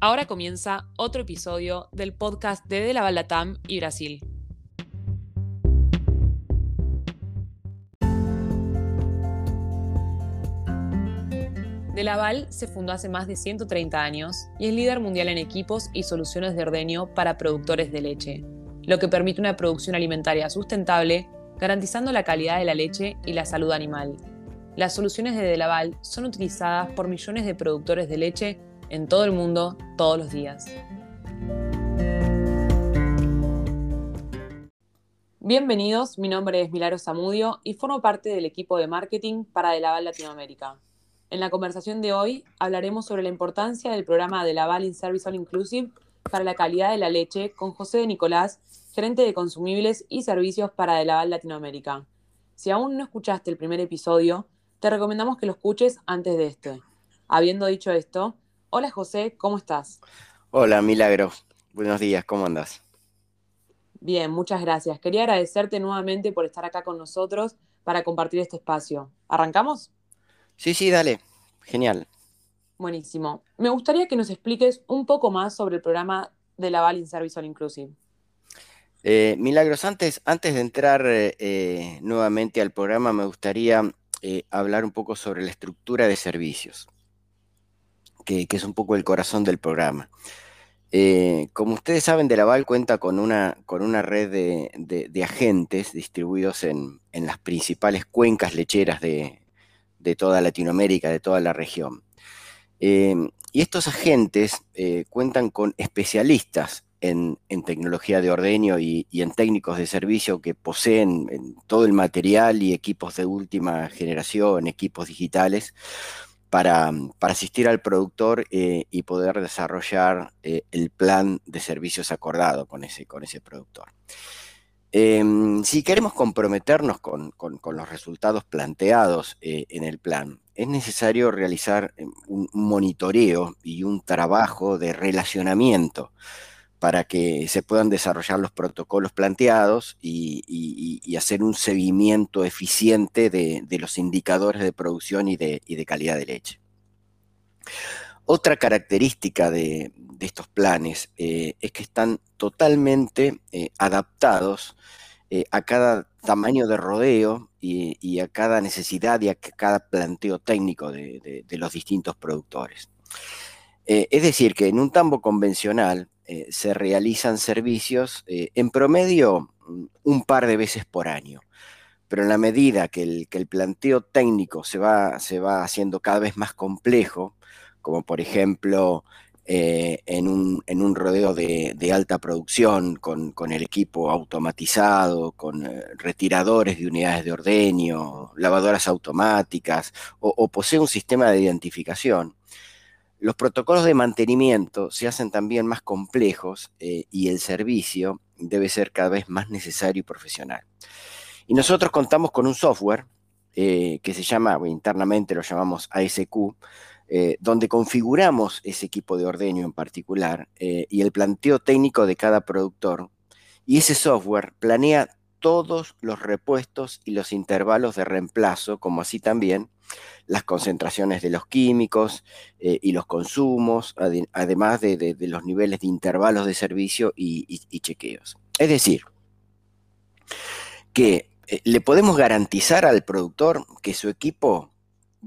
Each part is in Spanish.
Ahora comienza otro episodio del podcast de De la Latam y Brasil. De Laval se fundó hace más de 130 años y es líder mundial en equipos y soluciones de ordeño para productores de leche, lo que permite una producción alimentaria sustentable, garantizando la calidad de la leche y la salud animal. Las soluciones de De Laval son utilizadas por millones de productores de leche en todo el mundo todos los días. Bienvenidos, mi nombre es Milaro Zamudio y formo parte del equipo de marketing para De Laval Latinoamérica. En la conversación de hoy hablaremos sobre la importancia del programa de Laval in Service All Inclusive para la calidad de la leche con José de Nicolás, gerente de consumibles y servicios para De Laval Latinoamérica. Si aún no escuchaste el primer episodio, te recomendamos que lo escuches antes de este. Habiendo dicho esto, hola José, ¿cómo estás? Hola Milagro, buenos días, ¿cómo andas? Bien, muchas gracias. Quería agradecerte nuevamente por estar acá con nosotros para compartir este espacio. ¿Arrancamos? Sí, sí, dale. Genial. Buenísimo. Me gustaría que nos expliques un poco más sobre el programa de la in Service All Inclusive. Eh, Milagros, antes, antes de entrar eh, nuevamente al programa, me gustaría eh, hablar un poco sobre la estructura de servicios, que, es un poco el corazón del programa. como ustedes saben, De Laval cuenta con una, con una red de, agentes distribuidos en, las principales cuencas lecheras de, de toda Latinoamérica, de toda la región. Em, y estos agentes eh, cuentan con especialistas en, tecnología de ordeño y, en técnicos de servicio que poseen todo el material y equipos de última generación, equipos digitales, para, asistir al productor eh, y poder desarrollar eh, el plan de servicios acordado con ese, con ese productor. Em, si queremos comprometernos con, los resultados planteados eh, en el plan, es necesario realizar em, un monitoreo y un trabajo de relacionamiento para que se puedan desarrollar los protocolos planteados y, hacer un seguimiento eficiente de, los indicadores de producción y de, calidad de leche. Otra característica de, estos planes eh, es que están totalmente eh, adaptados eh, a cada tamaño de rodeo y, a cada necesidad y a cada planteo técnico de, los distintos productores. es decir, que en un tambo convencional se realizan servicios en promedio mm, un par de veces por año pero en la medida que el, que el planteo técnico se va, se va, haciendo cada vez más complejo, como por ejemplo eh, en, un, rodeo de, alta producción, con, el equipo automatizado, con eh, retiradores de unidades de ordeño, lavadoras automáticas, o, posee un sistema de identificación. Los protocolos de mantenimiento se hacen también más complejos eh, y el servicio debe ser cada vez más necesario y profesional. Y nosotros contamos con un software que se llama, internamente lo llamamos ASQ, eh, donde configuramos ese equipo de ordeño en particular eh, y el planteo técnico de cada productor. Y ese software planea todos los repuestos y los intervalos de reemplazo, como así también las concentraciones de los químicos eh, y los consumos, además de, los niveles de intervalos de servicio y chequeos. Es decir, que le podemos garantizar al productor que su equipo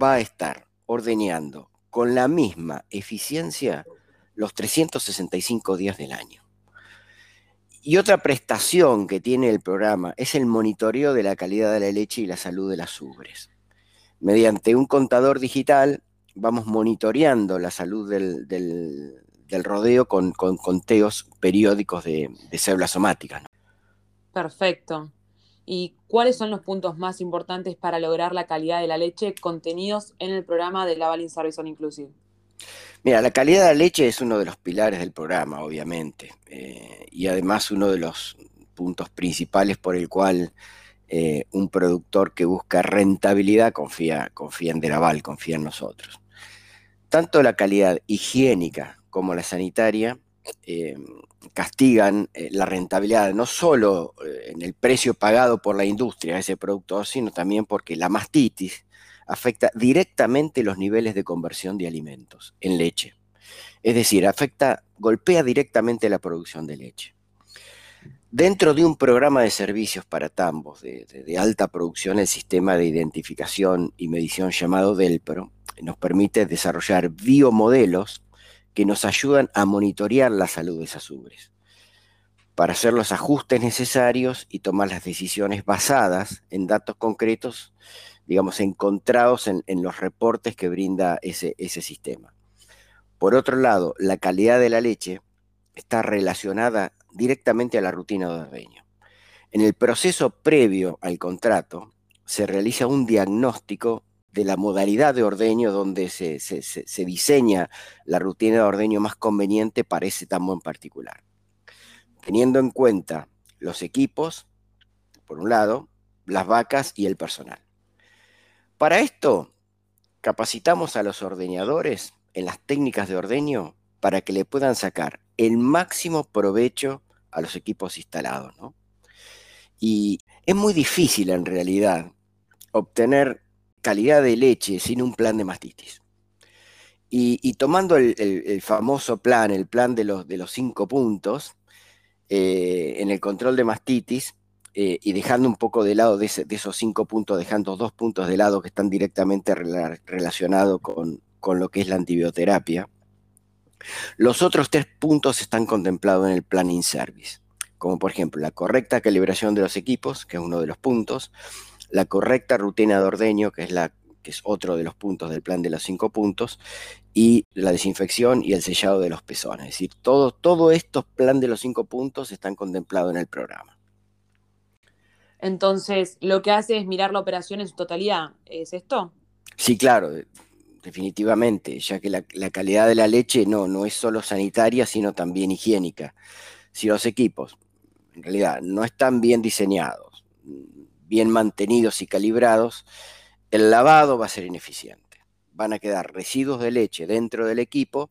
va a estar ordeñando con la misma eficiencia los 365 días del año. Y otra prestación que tiene el programa es el monitoreo de la calidad de la leche y la salud de las ubres. Mediante un contador digital vamos monitoreando la salud del, rodeo con, conteos periódicos de, células somáticas. Perfecto y cuáles son los puntos más importantes para lograr la calidad de la leche contenidos en el programa de la Valin Service Inclusive. Mira, la calidad de la leche es uno de los pilares del programa, obviamente, eh, y además uno de los puntos principales por el cual eh, un productor que busca rentabilidad confía, confía en Delaval, confía en nosotros. Tanto la calidad higiénica como la sanitaria eh, castigan eh, la rentabilidad, no solo en el precio pagado por la industria a ese productor, sino también porque la mastitis afecta directamente los niveles de conversión de alimentos en leche. Es decir, afecta, golpea directamente la producción de leche. Dentro de un programa de servicios para tambos de, alta producción, el sistema de identificación y medición llamado DELPRO nos permite desarrollar biomodelos que nos ayudan a monitorear la salud de esas ubres, para hacer los ajustes necesarios y tomar las decisiones basadas en datos concretos, digamos, encontrados en, en los reportes que brinda ese, ese sistema. Por otro lado, la calidad de la leche está relacionada directamente a la rutina de ordeño. En el proceso previo al contrato se realiza un diagnóstico de la modalidad de ordeño donde se, se, diseña la rutina de ordeño más conveniente para ese tambo en particular. Teniendo en cuenta los equipos, por un lado, las vacas y el personal. Para esto, capacitamos a los ordeñadores en las técnicas de ordeño para que le puedan sacar el máximo provecho a los equipos instalados. Y es muy difícil en realidad obtener calidad de leche sin un plan de mastitis. Y, tomando el, famoso plan, el plan de los, de los cinco puntos, eh, en el control de mastitis, eh, y dejando un poco de lado de, esos cinco puntos, dejando dos puntos de lado que están directamente relacionados con, con lo que es la antibioterapia, los otros tres puntos están contemplados en el plan in-service, como por ejemplo la correcta calibración de los equipos, que es uno de los puntos, la correcta rutina de ordeño, que es, la, que es otro de los puntos del plan de los cinco puntos, y la desinfección y el sellado de los pezones. Es decir, todos todo estos plan de los cinco puntos están contemplados en el programa. Entonces, lo que hace es mirar la operación en su totalidad, ¿es esto? Sí, claro definitivamente, ya que la, calidad de la leche no, no es solo sanitaria, sino también higiénica. Si los equipos, en realidad, no están bien diseñados, bien mantenidos y calibrados, el lavado va a ser ineficiente. Van a quedar residuos de leche dentro del equipo,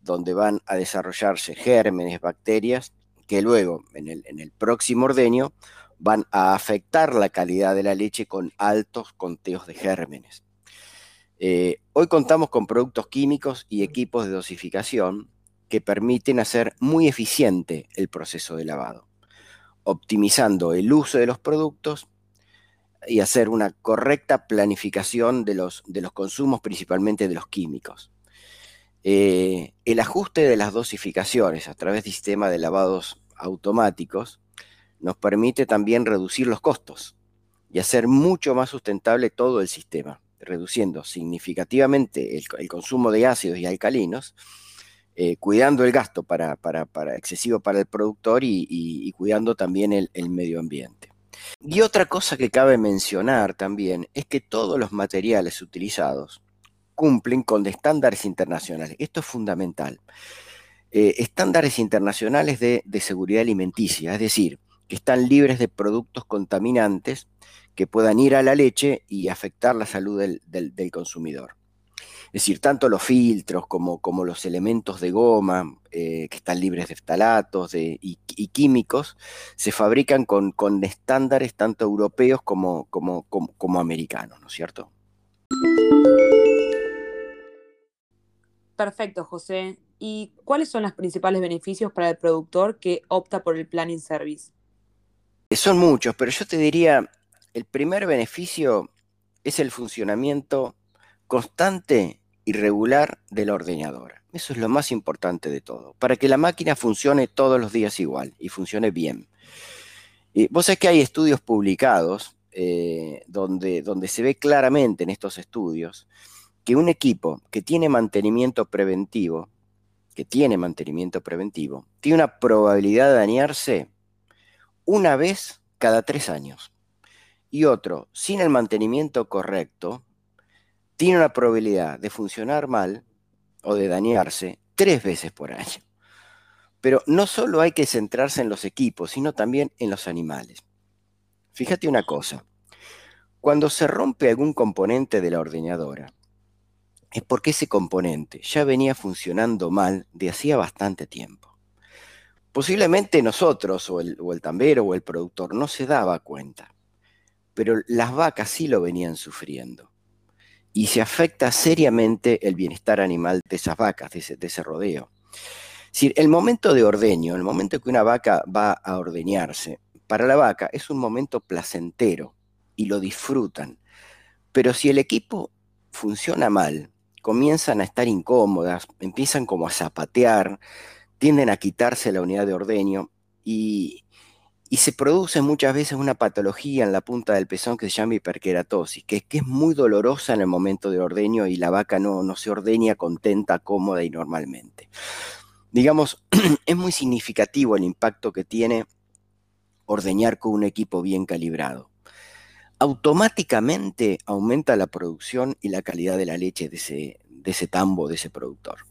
donde van a desarrollarse gérmenes, bacterias, que luego, en el, en el próximo ordeño, van a afectar la calidad de la leche con altos conteos de gérmenes. Eh, hoy contamos con productos químicos y equipos de dosificación que permiten hacer muy eficiente el proceso de lavado, optimizando el uso de los productos y hacer una correcta planificación de los, consumos, principalmente de los químicos. Eh, el ajuste de las dosificaciones a través de sistemas de lavados automáticos nos permite también reducir los costos y hacer mucho más sustentable todo el sistema reduciendo significativamente el, consumo de ácidos y alcalinos, eh, cuidando el gasto para, excesivo para el productor y, cuidando también el, medio ambiente. Y otra cosa que cabe mencionar también es que todos los materiales utilizados cumplen con estándares internacionales. Esto es fundamental. Eh, estándares internacionales de, de seguridad alimenticia, es decir, que están libres de productos contaminantes que puedan ir a la leche y afectar la salud del, consumidor. Es decir, tanto los filtros como, como los elementos de goma eh, que están libres de ftalatos y, químicos se fabrican con, con estándares tanto europeos como, como, como, americanos, ¿no es cierto? Perfecto, José. ¿Y cuáles son los principales beneficios para el productor que opta por el planning service? Son muchos, pero yo te diría el primer beneficio es el funcionamiento constante y regular de la ordeñadora. Eso es lo más importante de todo, para que la máquina funcione todos los días igual y funcione bien. Y vos sabés que hay estudios publicados eh, donde, donde se ve claramente en estos estudios que un equipo que tiene mantenimiento preventivo, que tiene mantenimiento preventivo, tiene una probabilidad de dañarse una vez cada tres años y otro sin el mantenimiento correcto, tiene una probabilidad de funcionar mal o de dañarse tres veces por año. Pero no solo hay que centrarse en los equipos, sino también en los animales. Fíjate una cosa, cuando se rompe algún componente de la ordeñadora, es porque ese componente ya venía funcionando mal de hacía bastante tiempo. Posiblemente nosotros, o el, o el tambero, o el productor, no se daba cuenta pero las vacas sí lo venían sufriendo. y se afecta seriamente el bienestar animal de esas vacas, de ese, rodeo. Es el momento de ordeño, el momento que una vaca va a ordeñarse, para la vaca es un momento placentero y lo disfrutan. Pero si el equipo funciona mal, comienzan a estar incómodas, empiezan como a zapatear, tienden a quitarse la unidad de ordeño y, y se produce muchas veces una patología en la punta del pezón que se llama hiperkeratosis, que, que es muy dolorosa en el momento de ordeño y la vaca no, no se ordeña contenta, cómoda y normalmente. Digamos, es muy significativo el impacto que tiene ordeñar con un equipo bien calibrado. Automáticamente aumenta la producción y la calidad de la leche de ese, de ese tambo, de ese productor.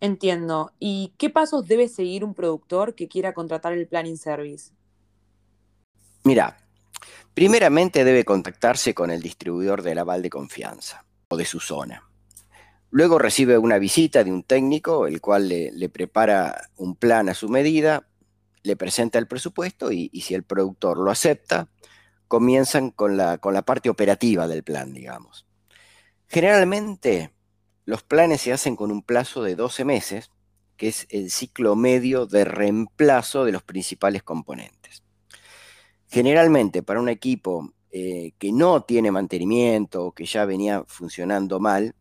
Entiendo. ¿Y qué pasos debe seguir un productor que quiera contratar el planning service? Mira, primeramente debe contactarse con el distribuidor del aval de confianza o de su zona. Luego recibe una visita de un técnico, el cual le, prepara un plan a su medida, le presenta el presupuesto y, si el productor lo acepta, comienzan con la, con la parte operativa del plan, digamos. Generalmente los planes se hacen con un plazo de 12 meses, que es el ciclo medio de reemplazo de los principales componentes. Generalmente para un equipo eh, que no tiene mantenimiento o que ya venía funcionando mal,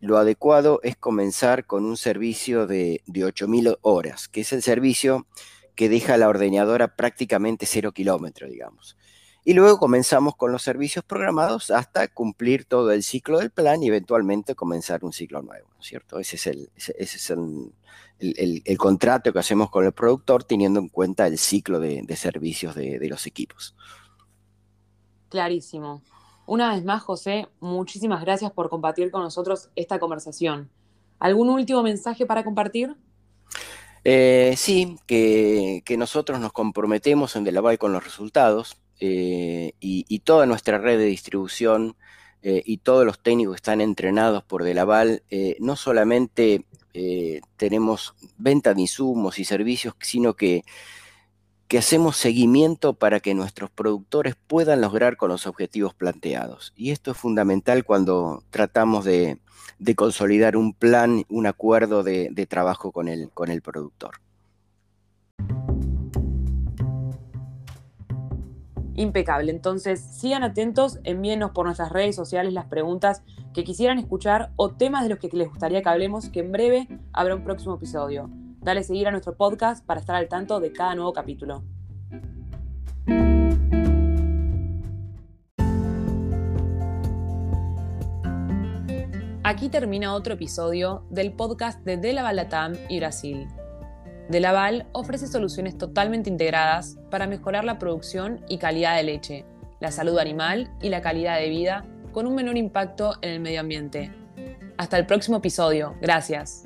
lo adecuado es comenzar con un servicio de, de 8.000 horas, que es el servicio que deja la ordeñadora prácticamente cero kilómetros, digamos. Y luego comenzamos con los servicios programados hasta cumplir todo el ciclo del plan y eventualmente comenzar un ciclo nuevo, ¿no es cierto? Ese es el, ese, es el, contrato que hacemos con el productor teniendo en cuenta el ciclo de, servicios de, de los equipos. Clarísimo. Una vez más, José, muchísimas gracias por compartir con nosotros esta conversación. ¿Algún último mensaje para compartir? Eh, sí, que, que, nosotros nos comprometemos en Delaval con los resultados. Eh, y, toda nuestra red de distribución eh, y todos los técnicos que están entrenados por Delaval, eh, no solamente tenemos venta de insumos y servicios, sino que, hacemos seguimiento para que nuestros productores puedan lograr con los objetivos planteados. Y esto es fundamental cuando tratamos de, consolidar un plan, un acuerdo de, de trabajo con el, con el productor. Impecable. Entonces, sigan atentos, envíenos por nuestras redes sociales las preguntas que quisieran escuchar o temas de los que les gustaría que hablemos, que en breve habrá un próximo episodio. Dale seguir a nuestro podcast para estar al tanto de cada nuevo capítulo. Aquí termina otro episodio del podcast de Dela Balatam y Brasil. De Laval ofrece soluciones totalmente integradas para mejorar la producción y calidad de leche, la salud animal y la calidad de vida con un menor impacto en el medio ambiente. Hasta el próximo episodio. Gracias.